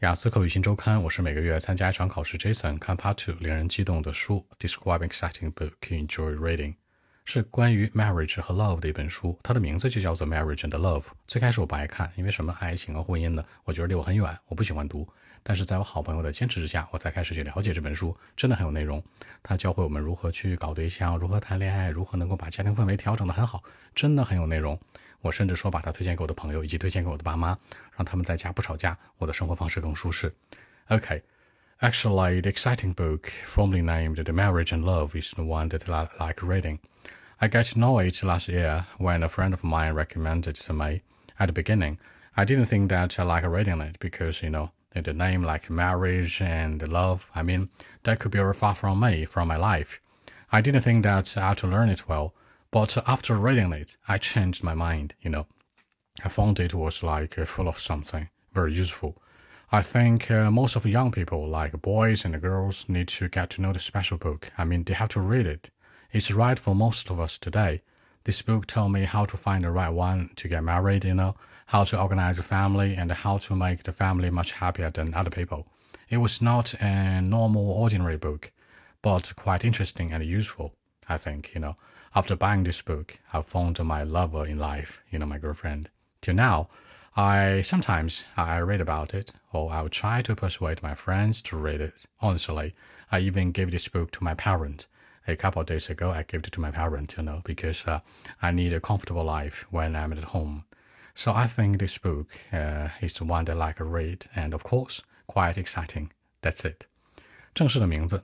雅思口语新周刊，我是每个月参加一场考试。Jason 看 Part Two，令人激动的书，Describe exciting book you enjoy reading，是关于 marriage 和 love 的一本书，它的名字就叫做 Marriage and Love。最开始我不爱看，因为什么爱情和婚姻呢，我觉得离我很远，我不喜欢读。但是在我好朋友的坚持之下，我才开始去了解这本书，真的很有内容。它教会我们如何去搞对象，如何谈恋爱，如何能够把家庭氛围调整得很好，真的很有内容。我甚至说把它推荐给我的朋友，以及推荐给我的爸妈，让他们在家不吵架，我的生活方式更舒适。Okay. Actually, the exciting book, formerly named The Marriage and Love, is the one that I like reading. I got to know it last year when a friend of mine recommended to me. At the beginning, I didn't think that I like reading it because, you know, the name like marriage and love, I mean, that could be very far from me, from my life. I didn't think that I had to learn it well. But after reading it, I changed my mind, you know. I found it was like uh, full of something very useful. I think uh, most of young people, like boys and girls, need to get to know the special book. I mean, they have to read it. It's right for most of us today. This book told me how to find the right one to get married, you know, how to organize a family, and how to make the family much happier than other people. It was not a normal, ordinary book, but quite interesting and useful. I think, you know, after buying this book, I found my lover in life, you know, my girlfriend. Till now, I sometimes I read about it, or I'll try to persuade my friends to read it. Honestly, I even gave this book to my parents A couple of days ago, I gave it to my parents, you know, because uh, I need a comfortable life when I'm at home. So I think this book uh, is one that I like to read, and of course, quite exciting. That's it. 正式的名字，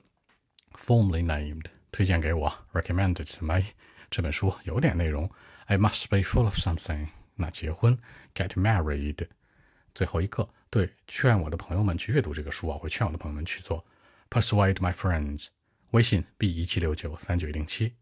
formally named 推荐给我，recommended to me。这本书有点内容，It must be full of something。那结婚，get married。最后一个，对，劝我的朋友们去阅读这个书啊，会劝我的朋友们去做。Persuade my friends。 微信 b 一七六九三九零七。